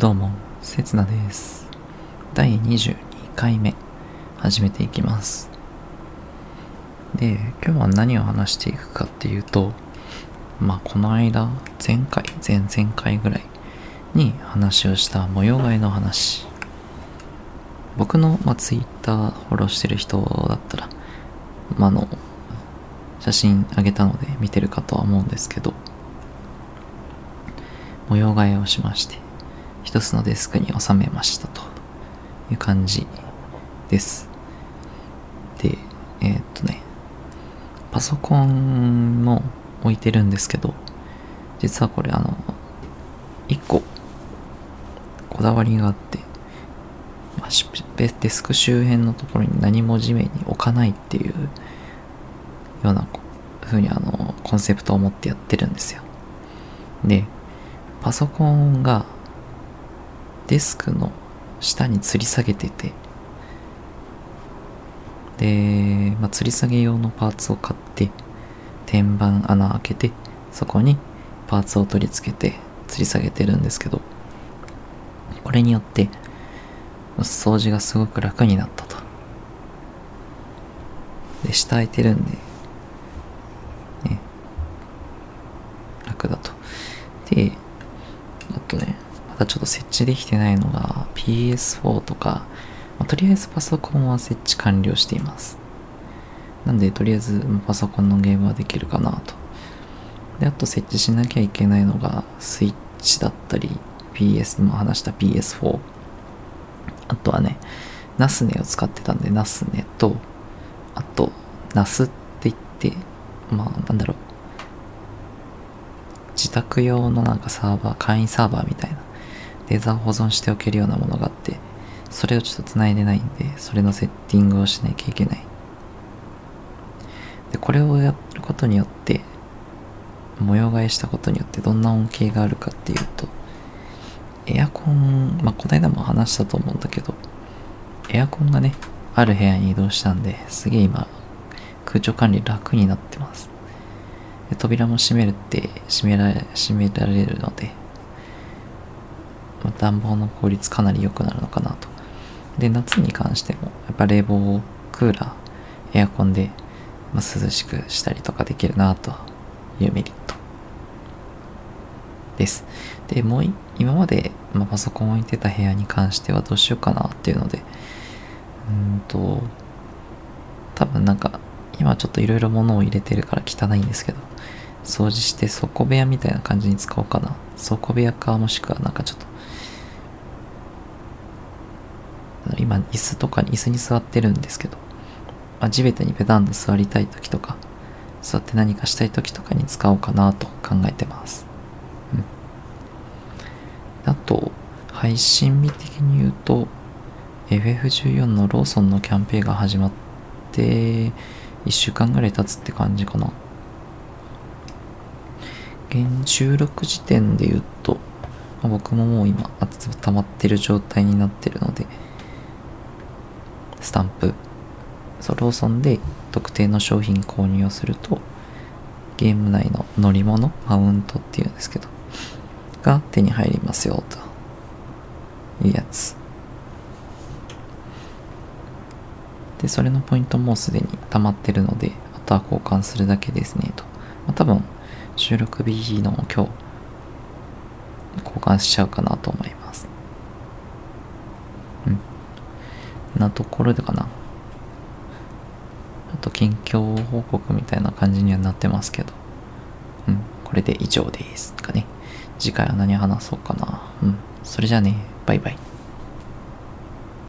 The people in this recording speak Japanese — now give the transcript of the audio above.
どうも、せつなです。第22回目、始めていきます。で、今日は何を話していくかっていうと、まあ、この間、前回、前々回ぐらいに話をした模様替えの話。僕の、まあ、ツイッターフォローしてる人だったら、まあ、あの、写真あげたので見てるかとは思うんですけど、模様替えをしまして、一つのデスクに収めましたという感じです。で、えーっとね、パソコンも置いてるんですけど、実はこれあの、一個、こだわりがあって、まあデスク周辺のところに何も地面に置かないっていうようなふうにあの、コンセプトを持ってやってるんですよ。で、パソコンがデスクの下に吊り下げてて、で、まあ、吊り下げ用のパーツを買って、天板穴開けて、そこにパーツを取り付けて吊り下げてるんですけど、これによって、掃除がすごく楽になったと。で、下空いてるんで、ね、楽だと。で、あとね、まだちょっと設置できてないのが PS4 とか、まあとりあえずパソコンは設置完了しています。なんで、とりあえずパソコンのゲームはできるかなと。で、あと設置しなきゃいけないのが、スイッチだったり、PS、今話した PS4。あとはね、ナスネを使ってたんで、ナスネと、あと、ナスって言って、まあ、なんだろう。自宅用のなんかサーバー、簡易サーバーみたいな、データを保存しておけるようなものがあって、それをちょっと繋いでないんで、それのセッティングをしなきゃいけない。で、これをやることによって、模様替えしたことによってどんな恩恵があるかっていうと、エアコン、まあ、この間も話したと思うんだけど、エアコンがね、ある部屋に移動したんで、すげえ今、空調管理楽になってます。で扉も閉めるって閉められ閉められるので、暖房の効率かなり良くなるのかなと。で、夏に関しても、やっぱ冷房、クーラー、エアコンで、まあ、涼しくしたりとかできるなというメリットです。で、もう今まで、まあ、パソコンを置いてた部屋に関してはどうしようかなっていうので、うんと、多分なんか、今ちょっといろいろ物を入れてるから汚いんですけど、掃除して倉庫部屋みたいな感じに使おうかな。倉庫部屋か、もしくはなんかちょっと、今椅子とかに椅子に座ってるんですけど、まあ、地べたにペタンと座りたい時とか、座って何かしたい時とかに使おうかなと考えてます。うん。あと、配信日的に言うと、FF14 のローソンのキャンペーンが始まって、1週間ぐらい経つって感じかな。現収録時点で言うと、まあ僕ももう今、熱溜まってる状態になってるので、スタンプ、そう、ローソンで特定の商品購入をすると、ゲーム内の乗り物、マウントっていうんですけど、が手に入りますよ、というやつ。で、それのポイントもすでに溜まってるので、あとは交換するだけですね、と。まあ、多分、収録日の今日、交換しちゃうかなと思います。うん。なところでかな。あと、近況報告みたいな感じにはなってますけど。うん。これで以上です。かね。次回は何話そうかな。うん。それじゃあね、バイバイ。